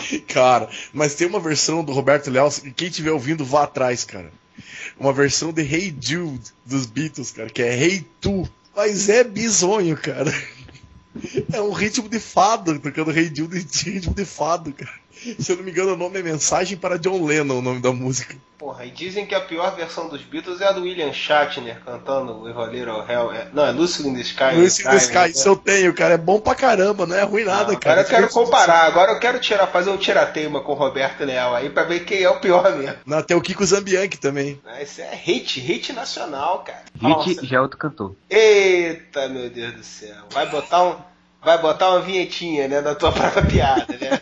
Cara, mas tem uma versão do Roberto Leal, quem estiver ouvindo, vá atrás, cara. Uma versão de Hey Jude dos Beatles, cara, que é Hey Tu. Mas é bizonho, cara. É um ritmo de fado, tocando Hey Jude de ritmo de fado, cara. Se eu não me engano, o nome é Mensagem para John Lennon, o nome da música. Porra, e dizem que a pior versão dos Beatles é a do William Shatner cantando o Evoleiro ao Hell. É, não, é Lucy in the Sky. Lucy in the Sky, né? isso eu tenho, cara. É bom pra caramba, não é ruim nada, não, cara. Agora eu quero comparar, agora eu quero tirar, fazer um tirateima com o Roberto Leal aí pra ver quem é o pior mesmo. Não, tem o Kiko Zambianchi também. Esse é hit, hit nacional, cara. Hit já é outro cantor. Eita, meu Deus do céu. Vai botar um. Vai botar uma vinhetinha, né, da tua própria piada, né?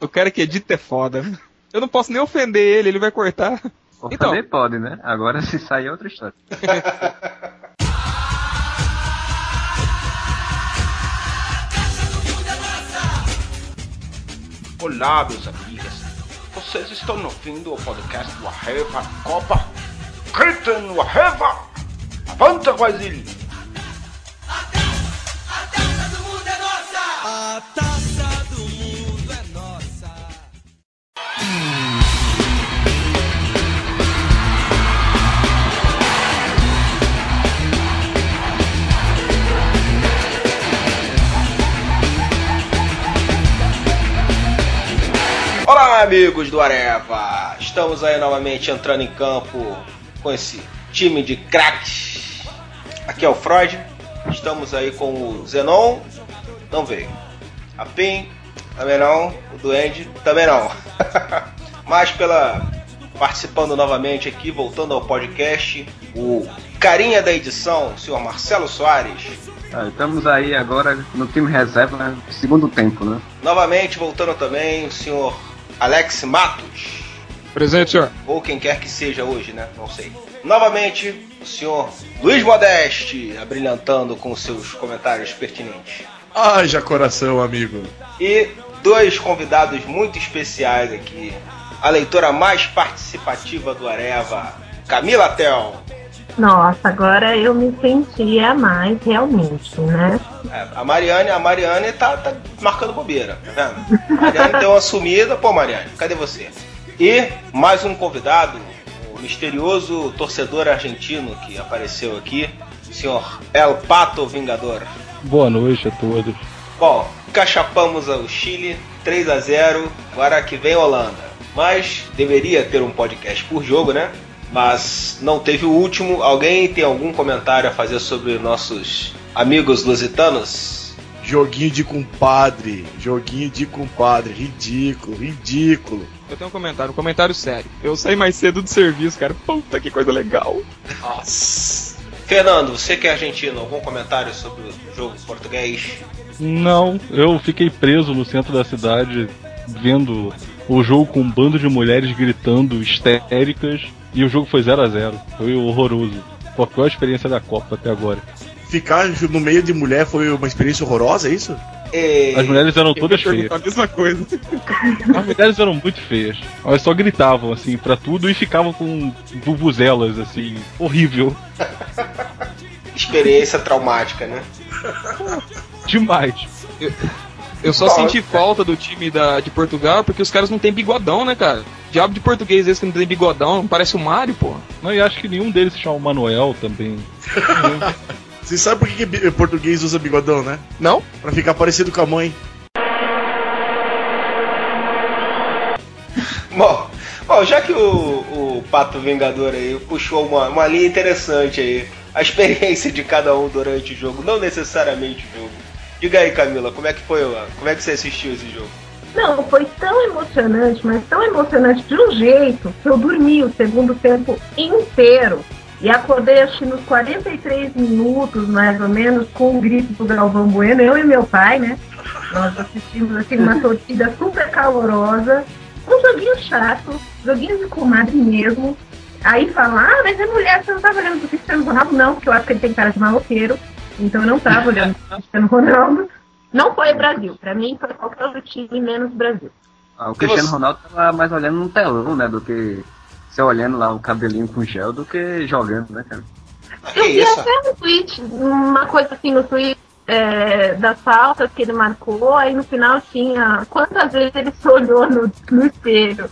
o cara que edita é foda. Eu não posso nem ofender ele, ele vai cortar. Ofender então. pode, né? Agora se sair é outra história. Olá, meus amigos. Vocês estão ouvindo o podcast do Arreva Copa? Gritem no Arreva! Avanta, Guazili! Olá, amigos do Areva! Estamos aí novamente entrando em campo com esse time de craques. Aqui é o Freud. Estamos aí com o Zenon. Não veio. A PIN, também não. O Duende, também não. Mas pela participando novamente aqui, voltando ao podcast, o carinha da edição, o senhor Marcelo Soares. Ah, estamos aí agora no time reserva, segundo tempo, né? Novamente, voltando também, o senhor Alex Matos. Presente, senhor. Ou quem quer que seja hoje, né? Não sei. Novamente, o senhor Luiz Modeste, abrilhantando com seus comentários pertinentes. Haja coração, amigo. E dois convidados muito especiais aqui. A leitora mais participativa do Areva, Camila Tel. Nossa, agora eu me sentia mais realmente, né? É, a Mariane, a Mariane tá, tá marcando bobeira, tá vendo? A Mariane deu uma sumida. Pô, Mariane, cadê você? E mais um convidado, o misterioso torcedor argentino que apareceu aqui, o senhor El Pato Vingador. Boa noite a todos. Bom, cachapamos o Chile 3 a 0 agora que vem Holanda. Mas deveria ter um podcast por jogo, né? Mas não teve o último. Alguém tem algum comentário a fazer sobre nossos amigos lusitanos? Joguinho de compadre, joguinho de compadre, ridículo, ridículo. Eu tenho um comentário, um comentário sério. Eu saí mais cedo do serviço, cara. Puta que coisa legal. Nossa. Fernando, você que é argentino, algum comentário sobre o jogo português? Não, eu fiquei preso no centro da cidade vendo o jogo com um bando de mulheres gritando histéricas e o jogo foi 0 a 0 Foi horroroso. Qual foi a experiência da Copa até agora? Ficar no meio de mulher foi uma experiência horrorosa, é isso? É... As mulheres eram todas feias. A mesma coisa. As mulheres eram muito feias. Elas só gritavam, assim, pra tudo e ficavam com bubuzelas, assim, horrível. Experiência traumática, né? Demais. Eu, eu só senti falta do time da, de Portugal porque os caras não tem bigodão, né, cara? Diabo de português esse que não tem bigodão, parece o Mario, pô. Não, e acho que nenhum deles se chama Manuel também. Você sabe por que, que português usa bigodão, né? Não? Pra ficar parecido com a mãe. Bom, bom já que o, o Pato Vingador aí puxou uma, uma linha interessante aí, a experiência de cada um durante o jogo, não necessariamente o jogo. Diga aí, Camila, como é que foi, como é que você assistiu esse jogo? Não, foi tão emocionante, mas tão emocionante de um jeito que eu dormi o segundo tempo inteiro. E acordei acho que nos 43 minutos, mais ou menos, com o grito do Galvão Bueno, eu e meu pai, né? Nós assistimos assim uma torcida super calorosa, um joguinho chato, joguinho de comadre mesmo. Aí falar, ah, mas é mulher, você não tava olhando pro Cristiano Ronaldo? Não, porque eu acho que ele tem cara de maloqueiro. Então eu não tava olhando pro Cristiano Ronaldo. Não foi Brasil. Pra mim foi qualquer outro time menos Brasil. Ah, o Cristiano Ronaldo tava mais olhando no telão, né? Do que você olhando lá o cabelinho com gel do que jogando, né, cara? Eu vi até um tweet, uma coisa assim no Twitter, é, das faltas que ele marcou, aí no final tinha quantas vezes ele se olhou no, no espelho.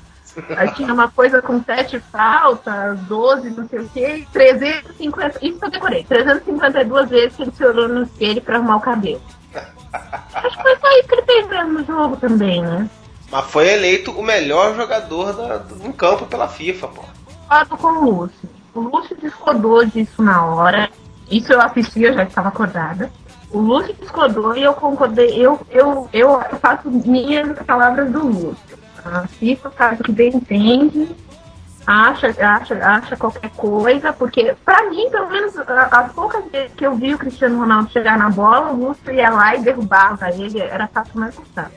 Aí tinha uma coisa com sete faltas, 12, não sei o quê, 350. Isso eu decorei. 352 vezes que ele se olhou no espelho pra arrumar o cabelo. Acho que foi só isso que ele fez mesmo no jogo também, né? Mas foi eleito o melhor jogador da, do, campo pela FIFA, pô. Concordo com o Lúcio. O Lúcio discordou disso na hora. Isso eu assisti, eu já estava acordada. O Lúcio discordou e eu concordei. Eu, eu, eu faço minhas palavras do Lúcio. A FIFA faz o que bem entende, acha, acha, acha qualquer coisa, porque pra mim, pelo menos a- as poucas vezes que eu vi o Cristiano Ronaldo chegar na bola, o Lúcio ia lá e derrubava ele, era fácil mais gostado.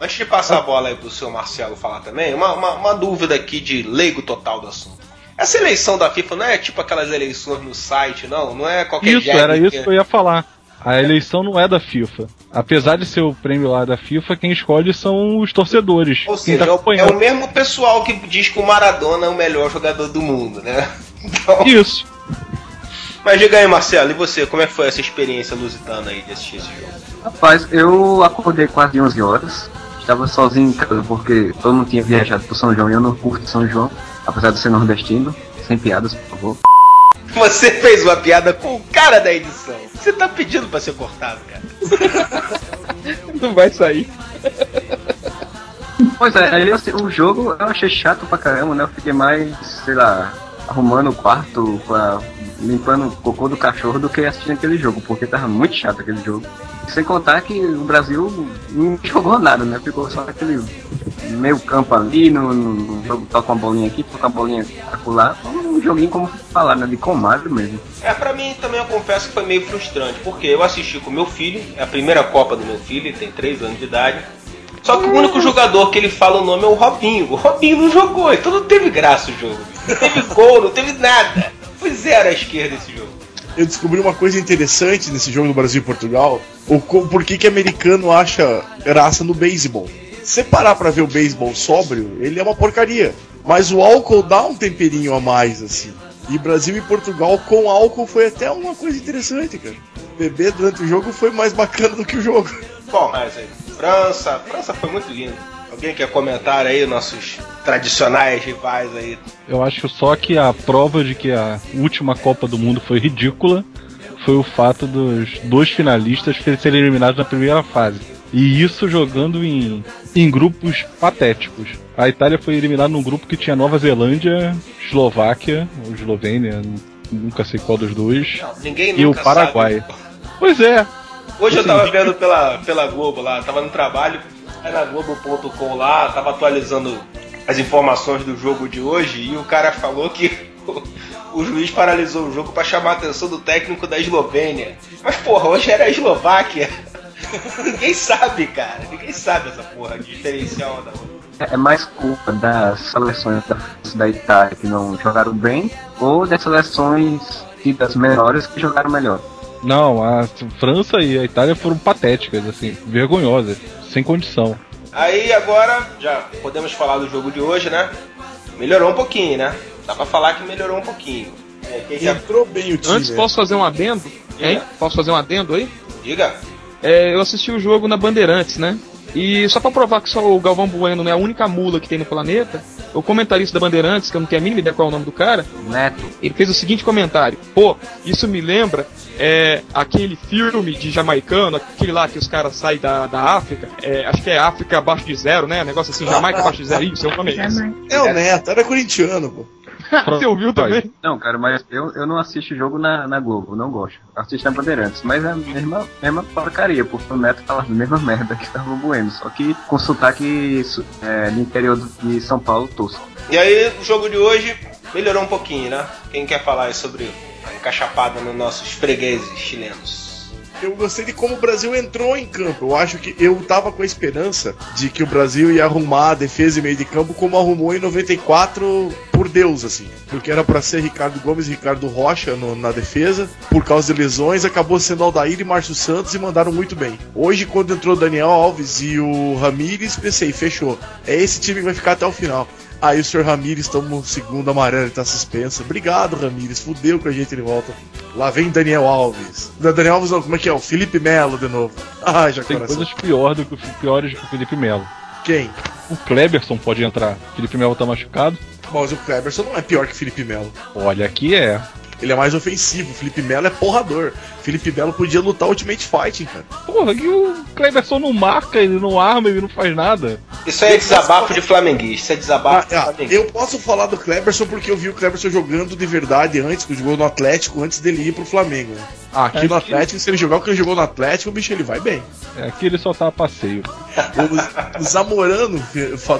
Antes de passar a bola aí pro seu Marcelo falar também, uma, uma, uma dúvida aqui de leigo total do assunto. Essa eleição da FIFA não é tipo aquelas eleições no site, não? Não é qualquer Isso, era que- isso que eu ia falar. A eleição não é da FIFA. Apesar de ser o prêmio lá da FIFA, quem escolhe são os torcedores. Ou seja, tá é o- é o mesmo pessoal que diz que o Maradona é o melhor jogador do mundo, né? Então, Isso. mas diga aí, Marcelo, e você, como é que foi essa experiência lusitana aí de assistir esse jogo? Rapaz, eu acordei quase 11 horas. Estava sozinho em casa porque todo mundo tinha viajado pro São João e eu não curto São João, apesar de ser nordestino. Sem piadas, por favor. Você fez uma piada com o cara da edição. Você tá pedindo pra ser cortado, cara. Não vai sair. Pois é, aí assim, o jogo eu achei chato pra caramba, né? Eu fiquei mais, sei lá, arrumando o quarto, com a- limpando o cocô do cachorro do que assistindo aquele jogo, porque tava muito chato aquele jogo. Sem contar que o Brasil não jogou nada, né? Ficou só aquele meio campo ali, no, no, no jogo toca uma bolinha aqui, toca uma bolinha acolá. Um joguinho, como falar, né? De comadre mesmo. É, pra mim também eu confesso que foi meio frustrante, porque eu assisti com meu filho, é a primeira Copa do meu filho, ele tem 3 anos de idade. Só que o único jogador que ele fala o nome é o Robinho. O Robinho não jogou, então não teve graça o jogo. Não teve gol, não teve nada. Foi zero à esquerda esse jogo. Eu descobri uma coisa interessante nesse jogo do Brasil e Portugal. O, por que, que americano acha graça no beisebol? Se você parar pra ver o beisebol sóbrio, ele é uma porcaria. Mas o álcool dá um temperinho a mais, assim. E Brasil e Portugal com álcool foi até uma coisa interessante, cara. Beber durante o jogo foi mais bacana do que o jogo. Bom, mas aí, França, França foi muito lindo. Alguém quer comentar aí nossos tradicionais rivais aí? Eu acho só que a prova de que a última Copa do Mundo foi ridícula foi o fato dos dois finalistas serem eliminados na primeira fase. E isso jogando em, em grupos patéticos. A Itália foi eliminada num grupo que tinha Nova Zelândia, Eslováquia, ou Eslovênia, nunca sei qual dos dois, Não, ninguém e o Paraguai. sabe. Pois é, Hoje eu Assim, tava vendo pela, pela Globo lá, tava no trabalho, aí na Globo.com lá, tava atualizando as informações do jogo de hoje e o cara falou que o, o juiz paralisou o jogo pra chamar a atenção do técnico da Eslovênia. Mas porra, hoje era a Eslováquia. Ninguém sabe, cara. Ninguém sabe essa porra, diferencial uma da outra. É é mais culpa das seleções da, França e da Itália que não jogaram bem, ou das seleções das menores que jogaram melhor. não, a França e a Itália foram patéticas, assim, vergonhosas, sem condição. Aí agora já podemos falar do jogo de hoje, né? Melhorou um pouquinho, né? Dá pra falar que melhorou um pouquinho. É. Entrou bem o time. Antes, posso fazer um adendo? Hein? Posso fazer um adendo aí? Diga. É, eu assisti o jogo na Bandeirantes, né? E só pra provar que só o Galvão Bueno não é a única mula que tem no planeta, o comentarista da Bandeirantes, que eu não tenho a mínima ideia qual é o nome do cara, Neto. ele fez o seguinte comentário: Pô, isso me lembra é, aquele filme de jamaicano, aquele lá que os caras saem da, da África, é, acho que é África abaixo de zero, né? Negócio assim, Jamaica abaixo de zero, isso é o nome é. É o Neto, era corintiano, pô. Você ouviu também? Não, cara, mas eu, eu não assisto jogo na, na Globo, não gosto. Assisto na Bandeirantes, mas é a mesma, mesma porcaria, porque o Neto fala a mesma merda que tava Bueno, só que com sotaque é, do interior de São Paulo tosco. E aí, o jogo de hoje melhorou um pouquinho, né? Quem quer falar aí sobre a encaixapada nos nossos fregueses chilenos? Eu gostei de como o Brasil entrou em campo. Eu acho que eu tava com a esperança de que o Brasil ia arrumar a defesa e meio de campo como arrumou em 94 por Deus, assim. Porque era pra ser Ricardo Gomes e Ricardo Rocha no- na defesa. Por causa de lesões, acabou sendo Aldair e Márcio Santos e mandaram muito bem. Hoje, quando entrou Daniel Alves e o Ramires, pensei, fechou. É esse time que vai ficar até o final. Aí o senhor Ramires toma um segundo amarelo e tá suspenso. Obrigado, Ramires. Fudeu com a gente de volta. Lá vem Daniel Alves. Daniel Alves não, como é que é? O Felipe Melo de novo. Ah, já Tem coração. coisas pior do que, o- piores que o Felipe Melo. Quem? O Kleberson pode entrar. O Felipe Melo tá machucado. Mas o Cleberson não é pior que o Felipe Melo. Olha, aqui é. Ele é mais ofensivo. O Felipe Melo é porrador. Felipe Melo podia lutar Ultimate Fighting, cara. Porra, que o Kleberson não marca, ele não arma, ele não faz nada. Isso aí é desabafo de flamenguista. Isso é Ah, desabafo de ah, flamenguista. eu posso falar do Cleberson porque eu vi o Cleberson jogando de verdade antes, que jogou no Atlético, antes dele ir pro Flamengo. né? Aqui É no que- Atlético, se ele jogar o que ele jogou no Atlético, o bicho ele vai bem. É, aqui ele só tá a passeio. O, o Zamorano,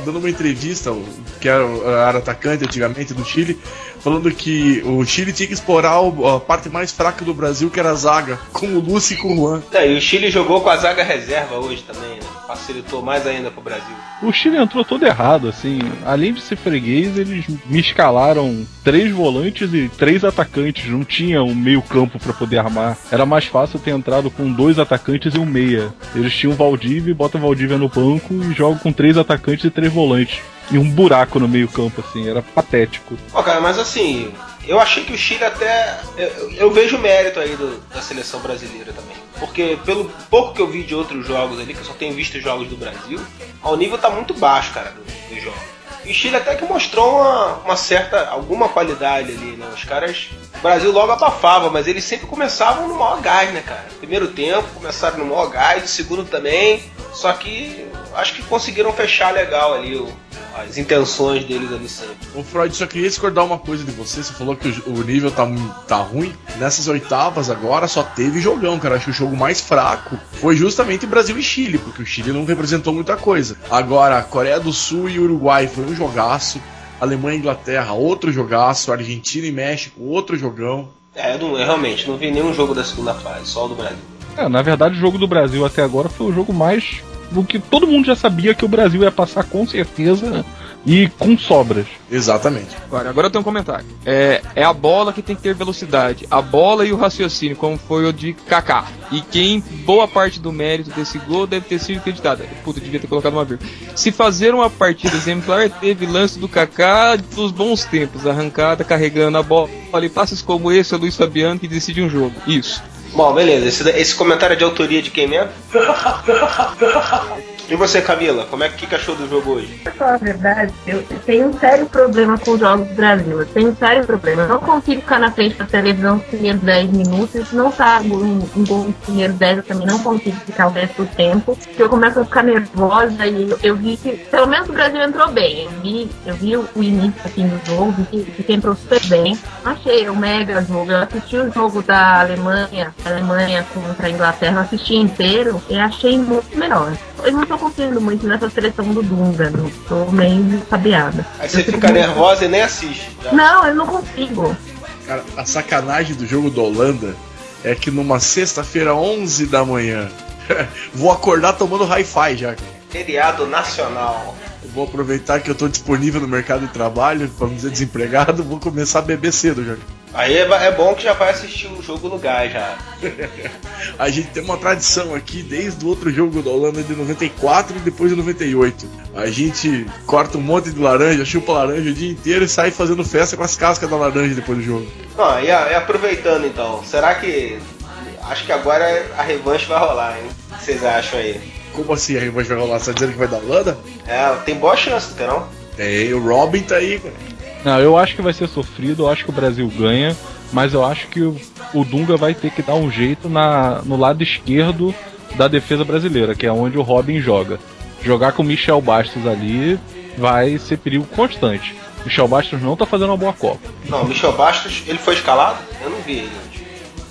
dando uma entrevista, que era, o- era atacante antigamente do Chile, falando que o Chile tinha que explorar a parte mais fraca do Brasil, que era a zaga, com o Lúcio e com o Juan. É, e o Chile jogou com a zaga reserva hoje também, né? Facilitou mais ainda pro Brasil. O Chile entrou todo errado, assim. Além de ser freguês, eles me escalaram três volantes e três atacantes. Não tinha um meio campo pra poder armar. Era mais fácil ter entrado com dois atacantes e um meia. Eles tinham o Valdívia, botam o Valdívia no banco e jogam com três atacantes e três volantes. E um buraco no meio campo, assim. Era patético. Ó, cara, mas assim, eu achei que o Chile até. Eu, eu vejo mérito aí do- da seleção brasileira também. Porque pelo pouco que eu vi de outros jogos ali, que eu só tenho visto jogos do Brasil, o nível tá muito baixo, cara, do- dos jogos. E Chile até que mostrou uma, uma certa. alguma qualidade ali, né? Os caras. O Brasil logo abafava, mas eles sempre começavam no maior gás, né, cara? Primeiro tempo, começaram no maior gás, segundo também. Só que acho que conseguiram fechar legal ali o- as intenções deles ali sempre. Ô Freud, só queria discordar uma coisa de você. Você falou que o, o nível tá, tá ruim. Nessas oitavas agora só teve jogão, cara. Acho que o jogo mais fraco foi justamente Brasil e Chile, porque o Chile não representou muita coisa. Agora, Coreia do Sul e Uruguai foi um jogaço. Alemanha e Inglaterra, outro jogaço. Argentina e México, outro jogão. É, eu, não, eu realmente não vi nenhum jogo da segunda fase, só o do Brasil. É, na verdade, o jogo do Brasil até agora foi o jogo mais. Do que todo mundo já sabia que o Brasil ia passar com certeza e com sobras. Exatamente. Agora, agora eu tenho um comentário. É, é a bola que tem que ter velocidade. A bola e o raciocínio, como foi o de Kaká. E quem boa parte do mérito desse gol deve ter sido acreditada. Puta, devia ter colocado uma vírgula. Se fazer uma partida exemplar, teve lance do Kaká dos bons tempos. Arrancada, carregando a bola. E passes como esse é o Luiz Fabiano que decide um jogo. Isso. Bom, beleza. Esse, esse comentário é de autoria de quem mesmo? E você, Camila, como é que, achou do jogo hoje? Pra falar a verdade, eu tenho um sério problema com os jogos do Brasil. Eu tenho um sério problema. Eu não consigo ficar na frente da televisão os primeiros 10 minutos. Não tá um, um gol nos primeiros 10, eu também não consigo ficar o resto do tempo. Porque eu começo a ficar nervosa e eu, eu vi que, pelo menos o Brasil entrou bem. Eu vi, eu vi o, início assim, do jogo, vi que, que entrou super bem. Achei o mega jogo. Eu assisti o jogo da Alemanha, Alemanha contra a Inglaterra, eu assisti inteiro e achei muito melhor. Confiando muito nessa seleção do Dunga, não tô meio sabiada. Aí você fica muito- nervosa e nem assiste. já. Não, eu não consigo. Cara, a sacanagem do jogo da Holanda é que numa sexta-feira, 11 da manhã, vou acordar tomando hi-fi já. Feriado nacional. Eu vou aproveitar que eu tô disponível no mercado de trabalho, pra não dizer desempregado, vou começar a beber cedo já. Aí é, é bom que já vai assistir o jogo no gás já. A gente tem uma tradição aqui desde o outro jogo da Holanda de 94 e depois de 98. A gente corta um monte de laranja, chupa laranja o dia inteiro e sai fazendo festa com as cascas da laranja depois do jogo. Não, e, e aproveitando então, será que. Acho que agora a revanche vai rolar, hein? O que vocês acham aí? Como assim a revanche vai rolar? Você tá dizendo que vai dar Holanda? É, tem boa chance, não? Tem, o Robin tá aí, cara. Não, eu acho que vai ser sofrido, eu acho que o Brasil ganha, mas eu acho que o, o Dunga vai ter que dar um jeito na, no lado esquerdo da defesa brasileira, que é onde o Robin joga. Jogar com o Michel Bastos ali vai ser perigo constante. Michel Bastos não tá fazendo uma boa Copa. Não, Michel Bastos, ele foi escalado? Eu não vi ele.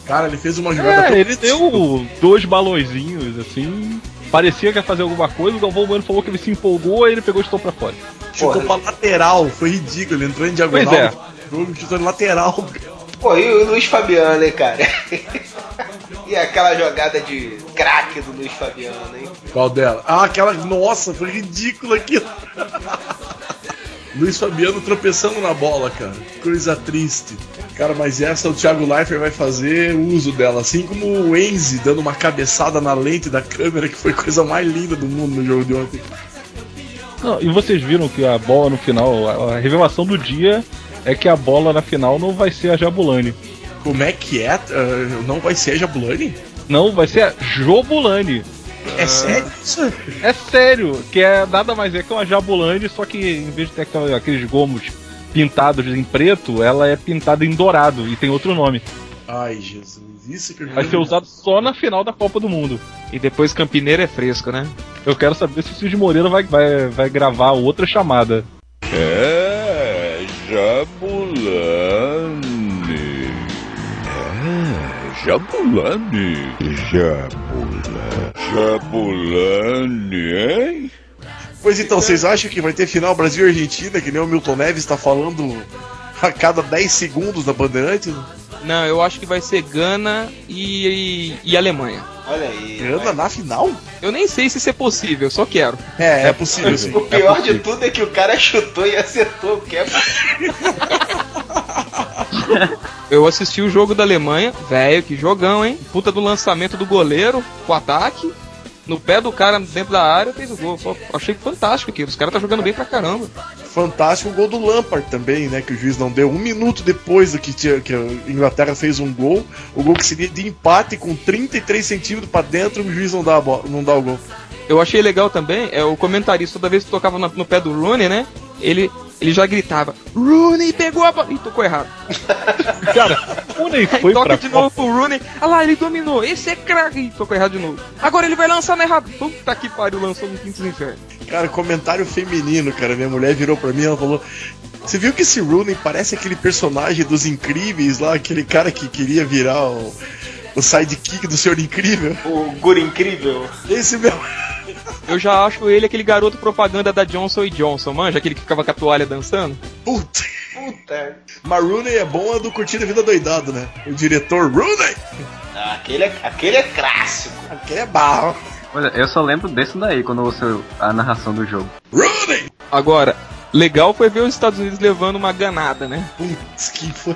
Cara, ele fez uma jogada É, ele deu dois balõezinhos assim. Parecia que ia fazer alguma coisa, o Galvão Bueno falou que ele se empolgou e ele pegou e chutou pra fora. Chutou pra lateral, foi ridículo. Ele entrou em diagonal. Pois é. no jogo, chutou em lateral. Pô, e o Luiz Fabiano, hein, cara? e aquela jogada de craque do Luiz Fabiano, hein? Qual dela? Ah, aquela. Nossa, foi ridículo aquilo. Luiz Fabiano tropeçando na bola, cara. Coisa triste. Cara, mas essa o Thiago Leifert vai fazer uso dela. Assim como o Enzi dando uma cabeçada na lente da câmera, que foi a coisa mais linda do mundo no jogo de ontem. Não, e vocês viram que a bola no final, a, revelação do dia é que a bola na final não vai ser a Jabulani. Como é que é? Uh, não vai ser a Jabulani? Não, vai ser a Jobulani. É sério isso? É sério, que é nada mais é que uma Jabulani, só que em vez de ter aqueles gomos pintados em preto, ela é pintada em dourado e tem outro nome. Ai, Jesus. Isso que eu Vai ser usado só na final da Copa do Mundo. E depois Campineiro é fresco, né? Eu quero saber se o Cid Moreira vai, vai, vai gravar outra chamada. É, Jabulani. É, Jabulani. Jabulani. Jabulani, hein? Pois então, vocês acham que vai ter final Brasil e Argentina, que nem o Milton Neves está falando a cada 10 segundos na Bandeirantes? Não, eu acho que vai ser Gana e, e, e Alemanha. Olha aí. Gana na final? Eu nem sei se isso é possível, eu só quero. É, é possível sim. O pior de tudo é que o cara chutou e acertou o que é Eu assisti o jogo da Alemanha, velho, que jogão, hein? Puta do lançamento do goleiro, o ataque. No pé do cara dentro da área fez o gol. Pô, achei fantástico aquilo. Os caras tá jogando bem pra caramba. Fantástico o gol do Lampard também, né? Que o juiz não deu. Um minuto depois do que, tinha, que a Inglaterra fez um gol, o gol que seria de empate com 33 centímetros pra dentro, o juiz não dá, bola, não dá o gol. Eu achei legal também, é o comentarista, toda vez que tocava no, no pé do Rooney, né? Ele, ele já gritava, Rooney pegou a bola. Ih, tocou errado. Cara, o Ney Aí foi toca pra de novo pro Rooney. Ah lá, ele dominou. Esse é craque. Ih, tocou errado de novo. Agora ele vai lançar na errado. Puta que pariu, lançou no quinto dos infernos. Cara, comentário feminino, cara. Minha mulher virou pra mim e ela falou: Você viu que esse Rooney parece aquele personagem dos Incríveis lá, aquele cara que queria virar o, o sidekick do Senhor Incrível? o Guri Incrível. Esse mesmo. Eu já acho ele aquele garoto propaganda da Johnson e Johnson, manja? Aquele que ficava com a toalha dançando? Puta. Puta. Mas Rooney é bom é do Curtindo a Vida Doidado, né? O diretor Rooney, Ah, Aquele é, aquele é clássico. aquele é barro. Olha, eu só lembro desse daí quando ouço a narração do jogo. Rooney! Agora, legal foi ver os Estados Unidos levando uma ganada, né? Putz, que foi.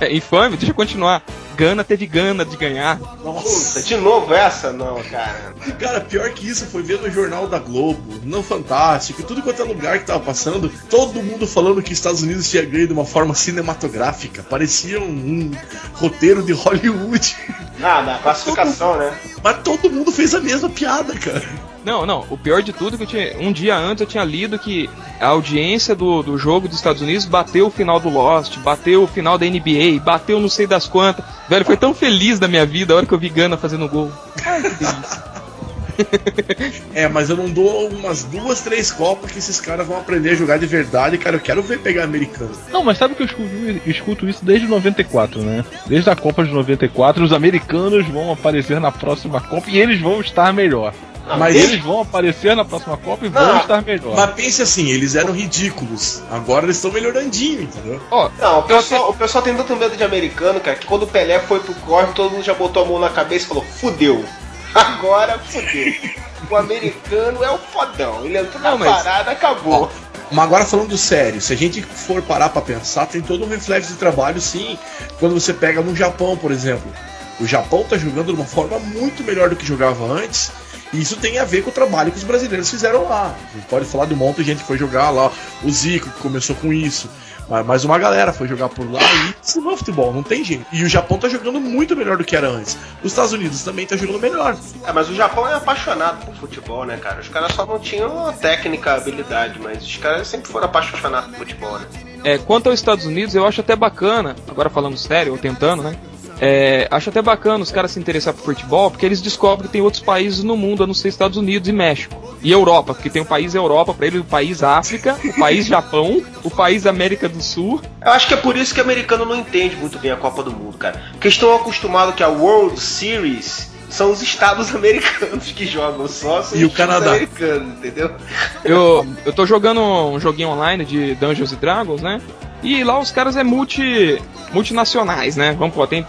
É infame, deixa eu continuar. Gana teve gana de ganhar. Nossa. Puta, de novo essa? Não, cara. Cara, pior que isso foi ver no Jornal da Globo, no Fantástico, tudo quanto é lugar que tava passando, todo mundo falando que os Estados Unidos tinha ganho de uma forma cinematográfica. Parecia um, um roteiro de Hollywood. Ah, na classificação, né? Mas todo mundo fez a mesma piada, cara. Não, não, o pior de tudo é que eu tinha, um dia antes eu tinha lido que a audiência do, do jogo dos Estados Unidos bateu o final do Lost, bateu o final da NBA, bateu não sei das quantas. Velho, foi tão feliz da minha vida a hora que eu vi Gana fazendo gol. Ai, que delícia. É, mas eu não dou umas duas, três copas que esses caras vão aprender a jogar de verdade, cara. Eu quero ver pegar americano. Não, mas sabe que eu escuto, eu escuto isso desde 94, né? Desde a Copa de 94, os americanos vão aparecer na próxima Copa e eles vão estar melhor. Mas eles vão aparecer na próxima Copa e vão Não, estar melhor. Mas pense assim, eles eram ridículos. Agora eles estão melhorandinho, entendeu? Ó, Não, o pessoal, o pessoal tem tanto medo de americano, cara, que quando o Pelé foi pro corre, todo mundo já botou a mão na cabeça e falou, fudeu. Agora fudeu. O americano é o fodão. Ele entrou na Não, mas- parada, acabou. Mas agora falando sério, se a gente for parar pra pensar, tem todo um reflexo de trabalho, sim. Quando você pega no Japão, por exemplo. O Japão tá jogando de uma forma muito melhor do que jogava antes. E isso tem a ver com o trabalho que os brasileiros fizeram lá. A gente pode falar de um monte de gente que foi jogar lá. O Zico, que começou com isso. Mas mais uma galera foi jogar por lá e ensinou futebol, não tem jeito. E o Japão tá jogando muito melhor do que era antes. Os Estados Unidos também tá jogando melhor. É, mas o Japão é apaixonado por futebol, né, cara? Os caras só não tinham a técnica, a habilidade, mas os caras sempre foram apaixonados por futebol, né? É, quanto aos Estados Unidos, eu acho até bacana, agora falando sério, ou tentando, né? É, acho até bacana os caras se interessar por futebol, porque eles descobrem que tem outros países no mundo, a não ser Estados Unidos e México. E Europa, porque tem o país Europa pra eles, o país África, o país Japão, o país América do Sul. Eu acho que é por isso que o americano não entende muito bem a Copa do Mundo, cara. Porque estão acostumados que a World Series são os estados americanos que jogam só, E o Canadá. entendeu? Eu, eu tô jogando um joguinho online de Dungeons and Dragons, né? E lá os caras é multi, multinacionais, né? Vamos pôr, tem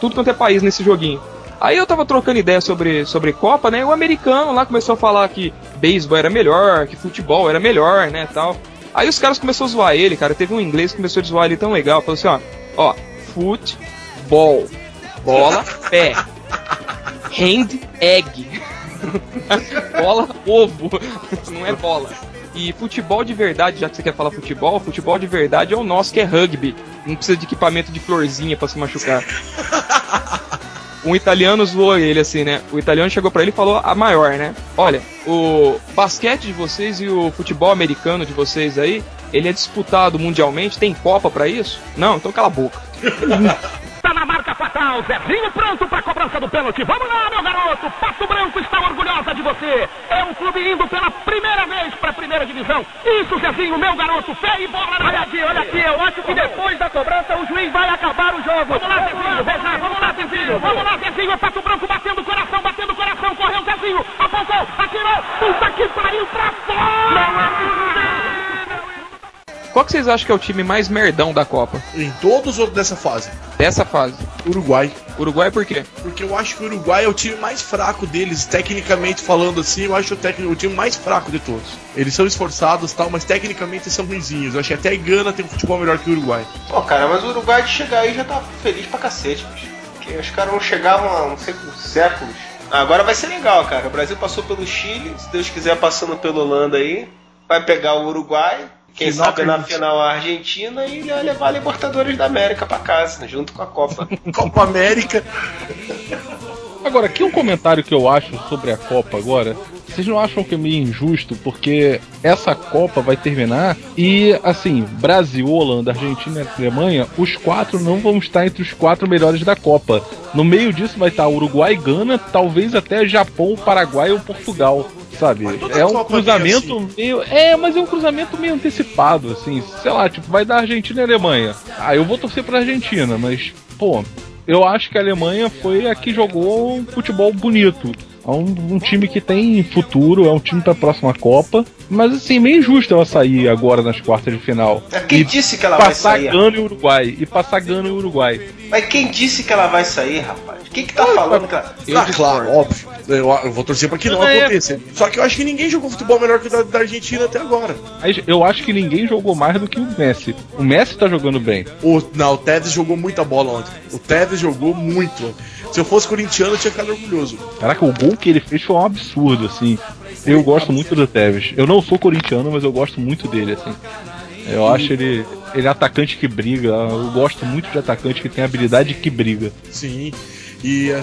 tudo quanto é país nesse joguinho. Aí eu tava trocando ideia sobre, sobre Copa, né? E o americano lá começou a falar que beisebol era melhor, que futebol era melhor, né? Tal. Aí os caras começaram a zoar ele, cara. Teve um inglês que começou a zoar ele tão legal. Falou assim: ó, ó, futebol, bola, pé, hand, egg. bola, ovo. Não é bola. E futebol de verdade, já que você quer falar futebol, futebol de verdade é o nosso que é rugby. Não precisa de equipamento de florzinha pra se machucar. um italiano zoou ele assim, né? O italiano chegou pra ele e falou a maior, né? Olha, o basquete de vocês e o futebol americano de vocês aí, ele é disputado mundialmente, tem Copa pra isso? Não, então cala a boca. Fatal, Zezinho pronto pra cobrança do pênalti. Vamos lá, meu garoto. Pato Branco está orgulhosa de você. É um clube indo pela primeira vez pra primeira divisão. Isso, Zezinho, meu garoto. Fé e bola na Olha aqui, olha aqui, eu acho que depois da cobrança o juiz vai acabar o jogo. Vamos lá, Zezinho, veja, vamos lá, Zezinho, vamos lá, Zezinho, é Pato Branco batendo o coração, batendo o coração, correu Zezinho, apontou, atirou, puta que pariu pra fora! Qual que vocês acham que é o time mais merdão da Copa? Em todos os dessa fase. Dessa fase. Uruguai. Uruguai por quê? Porque eu acho que o Uruguai é o time mais fraco deles, tecnicamente falando assim, eu acho o, o time mais fraco de todos. Eles são esforçados tal, mas tecnicamente são ruinzinhos. Eu acho que até a Gana tem um futebol melhor que o Uruguai. Pô, cara, mas o Uruguai de chegar aí já tá feliz pra cacete, bicho. Porque os caras não chegavam há não sei quantos séculos. Agora vai ser legal, cara. O Brasil passou pelo Chile, se Deus quiser passando pela Holanda aí. Vai pegar o Uruguai, quem Final sabe na final a Argentina e vai levar a Libertadores da América pra casa, né, junto com a Copa. Copa América. Agora, aqui um comentário que eu acho sobre a Copa agora. Vocês não acham que é meio injusto? Porque essa Copa vai terminar e, assim, Brasil, Holanda, Argentina e Alemanha, os quatro não vão estar entre os quatro melhores da Copa. No meio disso vai estar Uruguai, Gana, talvez até Japão, Paraguai ou Portugal. Sabe? É um cruzamento assim. meio. É, mas é um cruzamento meio antecipado, assim. Sei lá, tipo, vai dar Argentina e Alemanha. Ah, eu vou torcer pra Argentina, mas, pô, eu acho que a Alemanha foi a que jogou um futebol bonito. É um, um time que tem futuro, é um time pra próxima Copa. Mas assim, meio injusto ela sair agora nas quartas de final. Quem E disse que ela vai passar sair? Gana e Uruguai. E passar Gana e Uruguai. Mas quem disse que ela vai sair, rapaz? Quem que tá falando que ela... Eu ah, claro, óbvio. Eu, eu vou torcer pra que não É. aconteça. Só que eu acho que ninguém jogou futebol melhor que o da, da Argentina até agora. Eu acho que ninguém jogou mais do que o Messi. O Messi tá jogando bem. O, não, o Tevez jogou muita bola ontem. O Tevez jogou muito. Se eu fosse corintiano, eu tinha ficado orgulhoso. Caraca, o gol que ele fez foi um absurdo, assim. Eu gosto muito do Tevez. Eu não sou corintiano, mas eu gosto muito dele, assim. Eu acho ele. Ele é atacante que briga. Eu gosto muito de atacante que tem habilidade que briga. Sim. E a,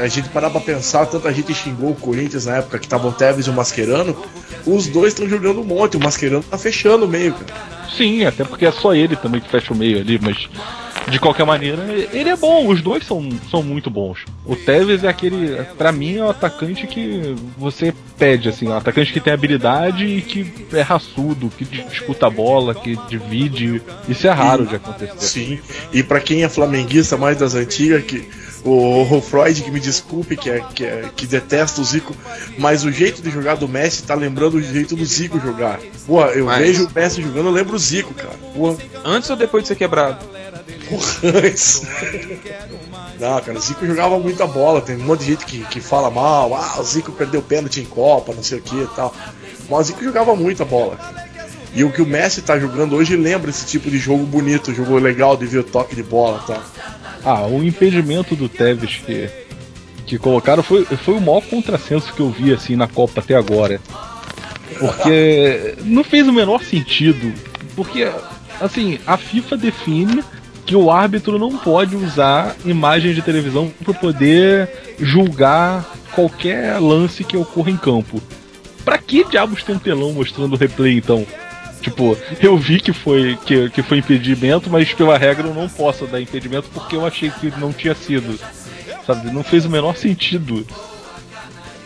a- a gente parar pra pensar, tanta gente xingou o Corinthians na época que tava o Tevez e o Mascherano. Os dois estão jogando um monte. O Mascherano tá fechando o meio, cara. Sim, até porque é só ele também que fecha o meio ali, mas de qualquer maneira, ele é bom, os dois são, são muito bons. O Tevez é aquele, pra mim, é o atacante que você pede, assim, um atacante que tem habilidade e que é raçudo, que disputa a bola, que divide. Isso é raro de acontecer. Sim. E pra quem é flamenguista mais das antigas, que o, o Freud que me desculpe, que, é, que, é- que detesta o Zico, mas o jeito de jogar do Messi tá lembrando o jeito do Zico jogar. Pô, eu Mas- vejo o Messi jogando, eu lembro o Zico, cara. Pô, Antes ou depois de ser quebrado? Rãs. Não, cara, o Zico jogava muita bola. Tem um monte de gente que, que fala mal. Ah, o Zico perdeu pênalti em Copa, não sei o que e tal. Mas o Zico jogava muita bola. E o que o Messi tá jogando hoje lembra esse tipo de jogo bonito, jogo legal de ver o toque de bola tal. Ah, o impedimento do Tevez que, que colocaram foi, foi o maior contrassenso que eu vi assim na Copa até agora. Porque não fez o menor sentido. Porque, assim, a FIFA define que o árbitro não pode usar imagem de televisão para poder julgar qualquer lance que ocorra em campo. Pra que diabos tem um telão mostrando o replay então? Tipo, eu vi que foi, que, que foi impedimento, mas pela regra eu não posso dar impedimento porque eu achei que não tinha sido. Sabe? Não fez o menor sentido.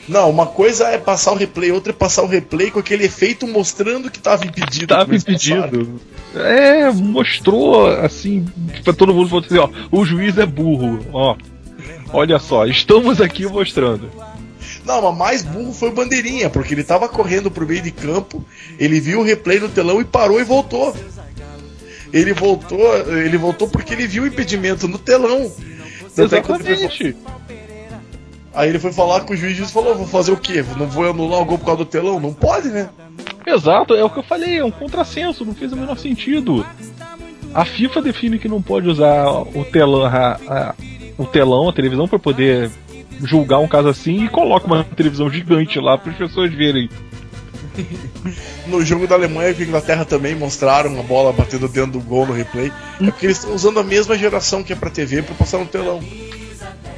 Não, uma coisa é passar o replay, outra é passar o replay com aquele efeito mostrando que tava impedido. Tava que eles passaram. impedido. É, mostrou assim pra todo mundo falou assim, ó, o juiz é burro, ó. Olha só, estamos aqui mostrando. Não, mas mais burro foi o Bandeirinha, porque ele tava correndo pro meio de campo, ele viu o replay no telão e parou e voltou. Ele voltou, ele voltou porque ele viu o impedimento no telão. Tanto é foi- Exatamente. aí ele foi falar com o juiz e falou: Vou fazer o quê? Não vou anular o gol por causa do telão? Não pode, né? Exato, é o que eu falei, é um contrassenso, não fez o menor sentido. A FIFA define que não pode usar o telão, a, a- o telão, a televisão, para poder julgar um caso assim e coloca uma televisão gigante lá para as pessoas verem. No jogo da Alemanha a Inglaterra também mostraram a bola batendo dentro do gol no replay. É porque eles estão usando a mesma geração que é pra TV pra passar no telão.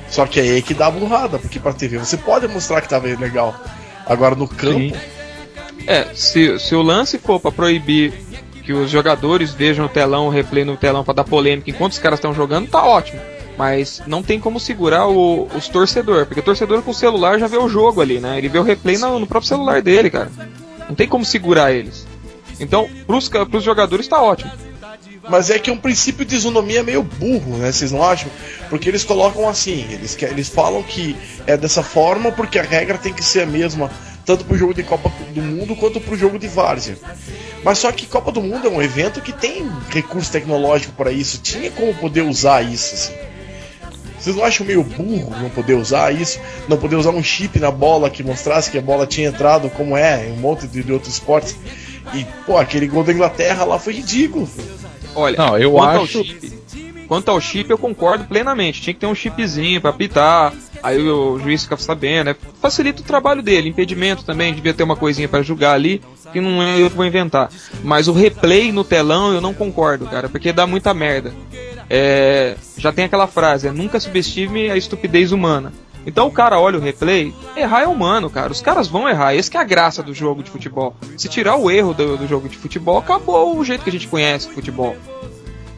Só que é aí que dá a burrada, porque pra TV você pode mostrar que tava legal. Agora no campo. Sim. É, se, se o lance for pra proibir que os jogadores vejam o telão, o replay no telão pra dar polêmica enquanto os caras estão jogando, tá ótimo. Mas não tem como segurar o- os torcedores, porque o torcedor com o celular já vê o jogo ali, né? Ele vê o replay no, no próprio celular dele, cara. Não tem como segurar eles. Então, pros, pros jogadores tá ótimo. Mas é que é um princípio de isonomia meio burro, né? Vocês não acham? Porque eles colocam assim, eles, eles falam que é dessa forma porque a regra tem que ser a mesma, tanto pro jogo de Copa do Mundo quanto pro jogo de Várzea. Mas só que Copa do Mundo é um evento que tem recurso tecnológico para isso, tinha como poder usar isso, assim. Vocês não acham meio burro não poder usar isso? Não poder usar um chip na bola que mostrasse que a bola tinha entrado, como é, em um monte de, de outros esportes? E, pô, aquele gol da Inglaterra lá foi ridículo. Olha, Não, eu quanto ao acho- chip, quanto ao chip, eu concordo plenamente. Tinha que ter um chipzinho pra apitar. Aí o juiz fica sabendo, né? Facilita o trabalho dele. Impedimento também, devia ter uma coisinha pra julgar ali, que não é eu que vou inventar. Mas o replay no telão eu não concordo, cara, porque dá muita merda. É, já tem aquela frase, é, nunca subestime a estupidez humana. Então o cara olha o replay, errar é humano, cara. Os caras vão errar. Esse é a graça do jogo de futebol. Se tirar o erro do, do jogo de futebol, acabou o jeito que a gente conhece o futebol.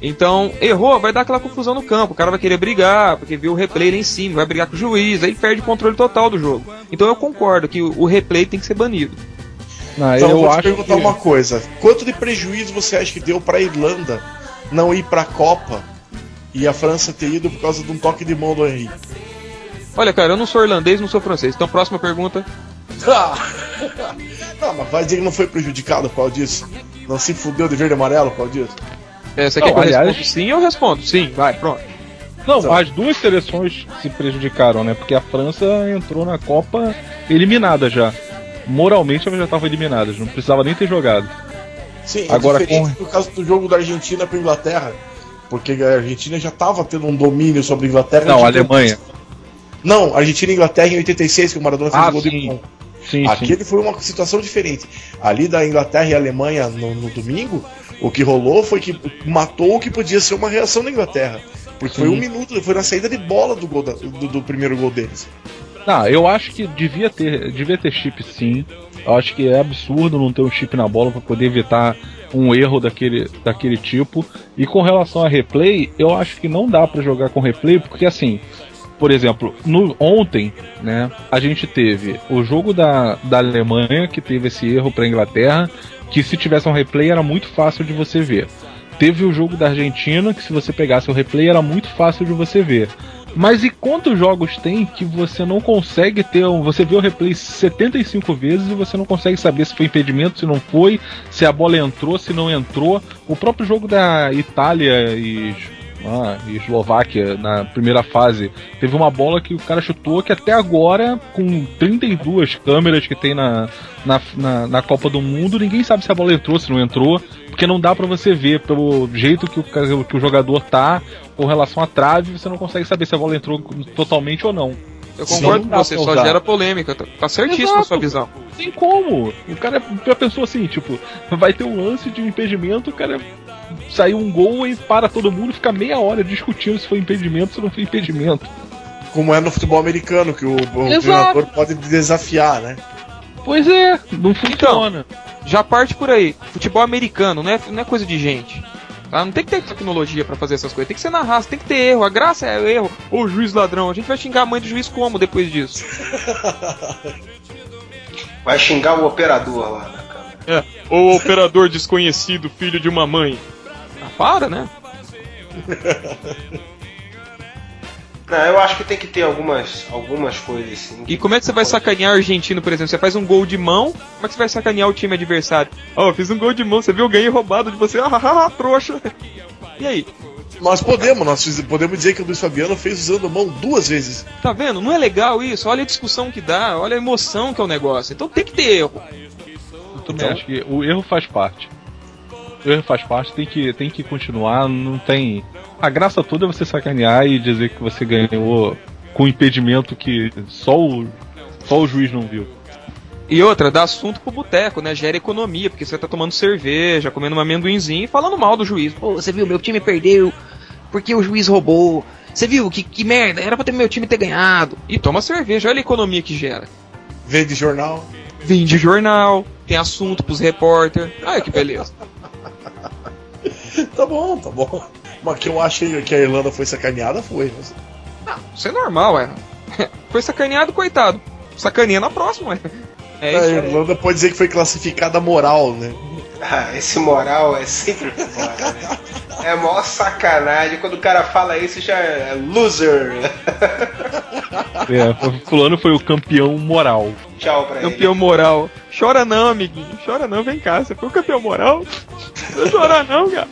Então, errou, vai dar aquela confusão no campo. O cara vai querer brigar, porque viu o replay lá em cima, vai brigar com o juiz, aí perde o controle total do jogo. Então eu concordo que o replay tem que ser banido. Não, Então, eu vou te acho perguntar que... uma coisa: quanto de prejuízo você acha que deu pra Irlanda não ir pra Copa e a França ter ido por causa de um toque de mão do Henry? Olha, cara, eu não sou irlandês, não sou francês. Então, próxima pergunta. não, mas vai dizer que não foi prejudicado por causa disso? Não se fudeu de verde e amarelo por causa disso? É, você Não, quer que eu aliás- responda sim? Eu respondo. Sim, vai, pronto. Não, as duas seleções se prejudicaram, né? Porque a França entrou na Copa eliminada já. Moralmente ela já estava eliminada, não precisava nem ter jogado. Sim, Agora, é diferente por causa do jogo da Argentina pra Inglaterra. Porque a Argentina já tava tendo um domínio sobre a Inglaterra. Não, a Alemanha. Não, Argentina e Inglaterra em 86, que o Maradona fez Ah, o gol de sim. Sim, sim. Aquele foi uma situação diferente. Ali da Inglaterra e Alemanha no, no domingo, o que rolou foi que matou o que podia ser uma reação da Inglaterra. Porque foi Sim. um minuto, foi na saída de bola do, gol da- do, do primeiro gol deles. Não, eu acho que devia ter, devia ter chip sim. Eu acho que é absurdo não ter um chip na bola para poder evitar um erro daquele, daquele tipo. E com relação a replay, eu acho que não dá para jogar com replay, porque assim, por exemplo, no, ontem, né, a gente teve o jogo da, da Alemanha, que teve esse erro para Inglaterra, que se tivesse um replay era muito fácil de você ver. Teve o jogo da Argentina, que se você pegasse o replay era muito fácil de você ver. Mas e quantos jogos tem que você não consegue ter um. Você vê o replay 75 vezes e você não consegue saber se foi impedimento, se não foi, se a bola entrou, se não entrou. O próprio jogo da Itália e, ah, e Eslováquia na primeira fase teve uma bola que o cara chutou que até agora, com 32 câmeras que tem na, na, na, na Copa do Mundo, ninguém sabe se a bola entrou, se não entrou, porque não dá pra você ver pelo jeito que o, que o jogador tá com relação à trave, você não consegue saber se a bola entrou totalmente ou não. Eu Sim, concordo não com você, só gera polêmica. Tá, tá certíssimo a Exato. sua visão. Tem como? O cara já pensou assim, tipo, vai ter um lance de impedimento, o cara saiu um gol e para todo mundo fica meia hora discutindo se foi impedimento ou se não foi impedimento. Como é no futebol americano, que o, o treinador pode desafiar, né? Pois é, não funciona. Já parte por aí. Futebol americano não é, não é coisa de gente. Tá? Não tem que ter tecnologia pra fazer essas coisas. Tem que ser na raça, tem que ter erro. A graça é o erro. Ô juiz ladrão. A gente vai xingar a mãe do juiz como depois disso? Vai xingar o operador lá na câmera. É. Ô operador desconhecido, filho de uma mãe. Ah, para, né? Não, eu acho que tem que ter algumas, algumas coisas assim. E como é que você vai sacanear o argentino, por exemplo? Você faz um gol de mão, como é que você vai sacanear o time adversário? Ó, eu fiz um gol de mão, você viu, ganhei roubado de você, ah, ah, ah, trouxa. E aí? Nós podemos, nós podemos dizer que o Luiz Fabiano fez usando a mão duas vezes. Tá vendo? Não é legal isso? Olha a discussão que dá, olha a emoção que é o negócio. Então tem que ter erro. Eu também acho que o erro faz parte. O erro faz parte, tem que, tem que continuar, não tem. A graça toda é você sacanear e dizer que você ganhou com impedimento que só o, só o juiz não viu. E outra, dá assunto pro boteco, né? Gera economia, porque você tá tomando cerveja, comendo um amendoinzinho e falando mal do juiz. Pô, você viu, meu time perdeu porque o juiz roubou. Você viu, que, que merda, era pra ter meu time ter ganhado. E toma cerveja, olha a economia que gera. Vende jornal. Vende jornal, tem assunto pros repórter. Ai, que beleza. tá bom, tá bom. Mas que eu achei que a Irlanda foi sacaneada, foi. Não, isso é normal, é. Foi sacaneado, coitado. Sacaneia na próxima, é. É a Irlanda pode dizer que foi classificada moral, né? Ah, esse moral é sempre foda, né? É maior sacanagem. Quando o cara fala isso, já é loser. É, fulano foi o campeão moral. Tchau pra Campeão ele. moral. Chora não, amiguinho. Chora não, vem cá. Você foi o campeão moral? Não chora não, cara.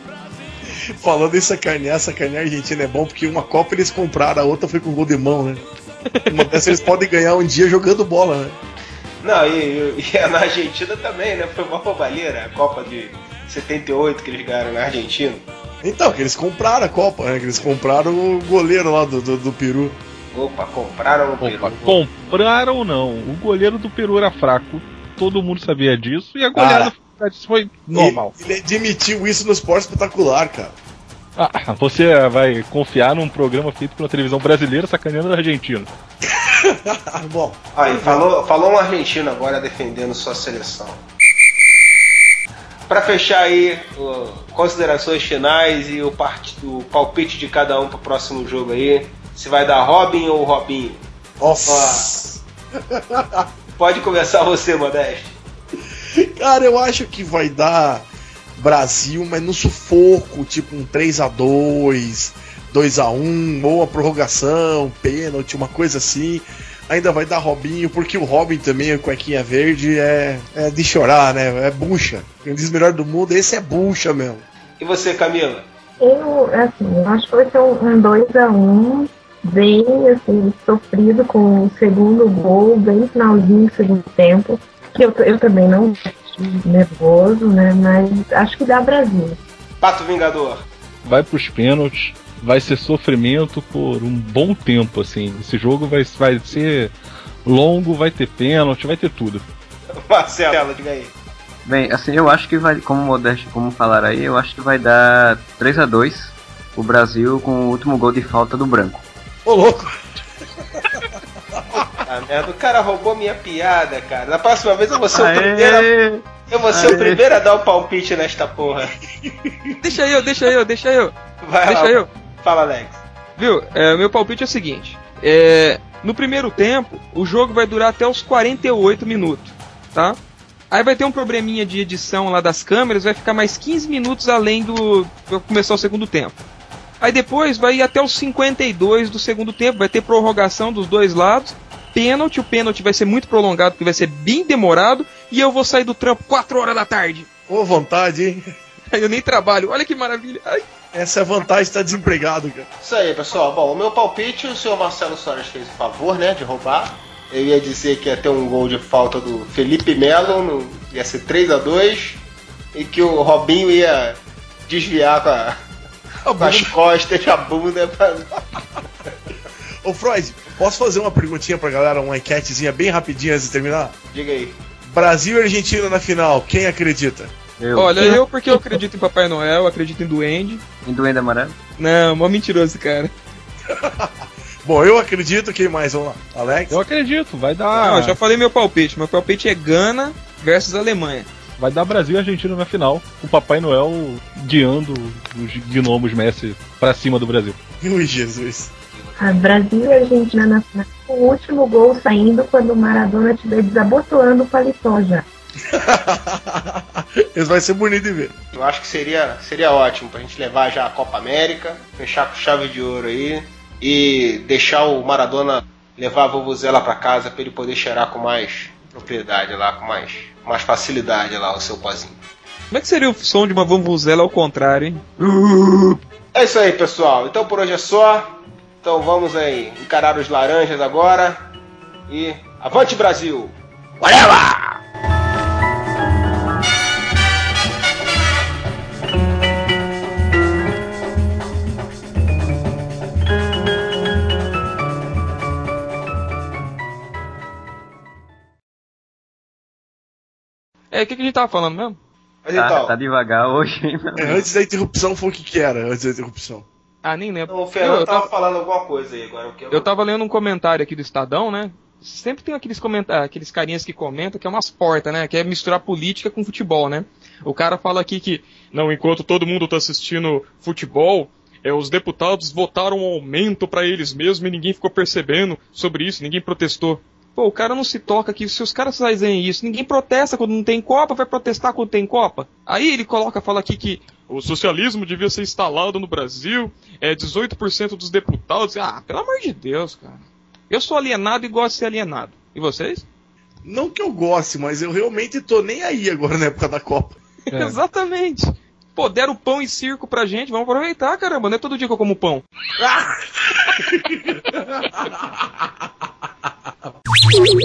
Falando em sacanear, sacanear a Argentina é bom porque uma Copa eles compraram, a outra foi com gol de mão, né? Uma dessas eles podem ganhar um dia jogando bola, né? Não, e, e, e na Argentina também, né? Foi uma roubalheira. A Copa de 78 que eles ganharam na Argentina. Então, que eles compraram a Copa, né? Que eles compraram o goleiro lá do, do, do Peru. Opa, compraram o Peru. Opa, compraram ou não? O goleiro do Peru era fraco. Todo mundo sabia disso. E a goleada foi normal. Ele, ele admitiu isso no esporte espetacular, cara. Ah, você vai confiar num programa feito pela televisão brasileira sacaneando a Argentina. Bom. Aí, falou, falou um argentino agora defendendo sua seleção. Para fechar aí, o, considerações finais e o, part, o palpite de cada um pro próximo jogo aí. Se vai dar Robin ou Robinho? Nossa! Pode começar você, Modeste. Cara, eu acho que vai dar Brasil, mas no sufoco, tipo um 3 a 2 2 a 1 ou a prorrogação, pênalti, uma coisa assim. Ainda vai dar Robinho, porque o Robin também, a cuequinha verde, é, é de chorar, né? É bucha. Quem diz melhor do mundo, esse é bucha mesmo. E você, Camila? Eu, assim, eu acho que vai ser um 2x1, bem, assim, sofrido com o segundo gol, bem finalzinho do segundo tempo. Que eu, eu também não nervoso, né? Mas acho que dá Brasil. Pato Vingador. Vai pros pênaltis, vai ser sofrimento por um bom tempo, assim. Esse jogo vai, vai ser longo, vai ter pênalti, vai ter tudo. Marcelo, diga aí. Bem, assim, eu acho que vai, como Modeste, como falaram aí, eu acho que vai dar 3 a 2 o Brasil com o último gol de falta do branco. Ô louco! Ah, merda, o cara roubou minha piada, cara. Na próxima vez eu vou ser o primeiro. Eu vou ser o primeiro a dar o palpite nesta porra. Deixa eu, deixa eu, deixa eu. Vai deixa lá. eu. Fala, Alex. Viu? É, meu palpite é o seguinte: é, no primeiro tempo, o jogo vai durar até os 48 minutos, tá? Aí vai ter um probleminha de edição lá das câmeras, vai ficar mais 15 minutos além do. pra começar o segundo tempo. Aí depois vai ir até os 52 do segundo tempo, vai ter prorrogação dos dois lados. Pênalti, o pênalti vai ser muito prolongado, porque vai ser bem demorado. E eu vou sair do trampo 4 horas da tarde. Ô, vontade, hein? Eu nem trabalho, olha que maravilha. Ai. Essa é a vantagem de estar desempregado, cara. Isso aí, pessoal. Bom, o meu palpite, o senhor Marcelo Soares fez o favor, né, de roubar. Eu ia dizer que ia ter um gol de falta do Felipe Melo, no, ia ser 3 a 2 e que o Robinho ia desviar com, a, com as costas, a bunda. Pra... Ô, Freud, posso fazer uma perguntinha pra galera, uma enquetezinha bem rapidinha antes de terminar? Diga aí. Brasil e Argentina na final, quem acredita? Eu. Olha, eu porque eu acredito em Papai Noel, acredito em Duende. Em Duende Amarelo? Não, mó mentiroso esse cara. Bom, eu acredito, quem mais? Vamos lá. Alex? Eu acredito, vai dar. Não, já falei meu palpite. Meu palpite é Gana versus Alemanha. Vai dar Brasil e Argentina na final. O Papai Noel guiando os gnomos Messi pra cima do Brasil. Ui, Jesus. A Brasil e Argentina na final. O último gol saindo quando o Maradona estiver desabotoando o paletó já. Isso vai ser bonito de ver. Eu acho que seria, seria ótimo pra gente levar já a Copa América, fechar com chave de ouro aí e deixar o Maradona levar a Vovuzela pra casa pra ele poder cheirar com mais propriedade lá, com mais, mais facilidade lá o seu pozinho. Como é que seria o som de uma vuvuzela ao contrário, hein? É isso aí, pessoal. Então por hoje é só. Então vamos aí encarar os laranjas agora e avante Brasil! Whatever! É, o que, que a gente tava falando mesmo? Mas Tá, então, tá devagar hoje, hein, É, antes da interrupção foi o que que era, antes da interrupção. Ah, nem lembro. o Fernando eu, tava tava, falando alguma coisa aí agora. que eu tava lendo um comentário aqui do Estadão, né? Sempre tem aqueles comentários, aqueles carinhas que comentam que é umas portas, né? Que é misturar política com futebol, né? O cara fala aqui que, não, enquanto todo mundo tá assistindo futebol, é, os deputados votaram um aumento pra eles mesmos e ninguém ficou percebendo sobre isso, ninguém protestou. Pô, o cara não se toca aqui. Se os caras fazem isso, ninguém protesta quando não tem Copa, vai protestar quando tem Copa. Aí ele coloca, fala aqui que o socialismo devia ser instalado no Brasil, é 18% dos deputados. Ah, pelo amor de Deus, cara. Eu sou alienado e gosto de ser alienado. E vocês? Não que eu goste, mas eu realmente tô nem aí agora na época da Copa. É. Exatamente. Pô, deram pão e circo pra gente, vamos aproveitar, caramba. Não é todo dia que eu como pão.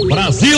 Brasil!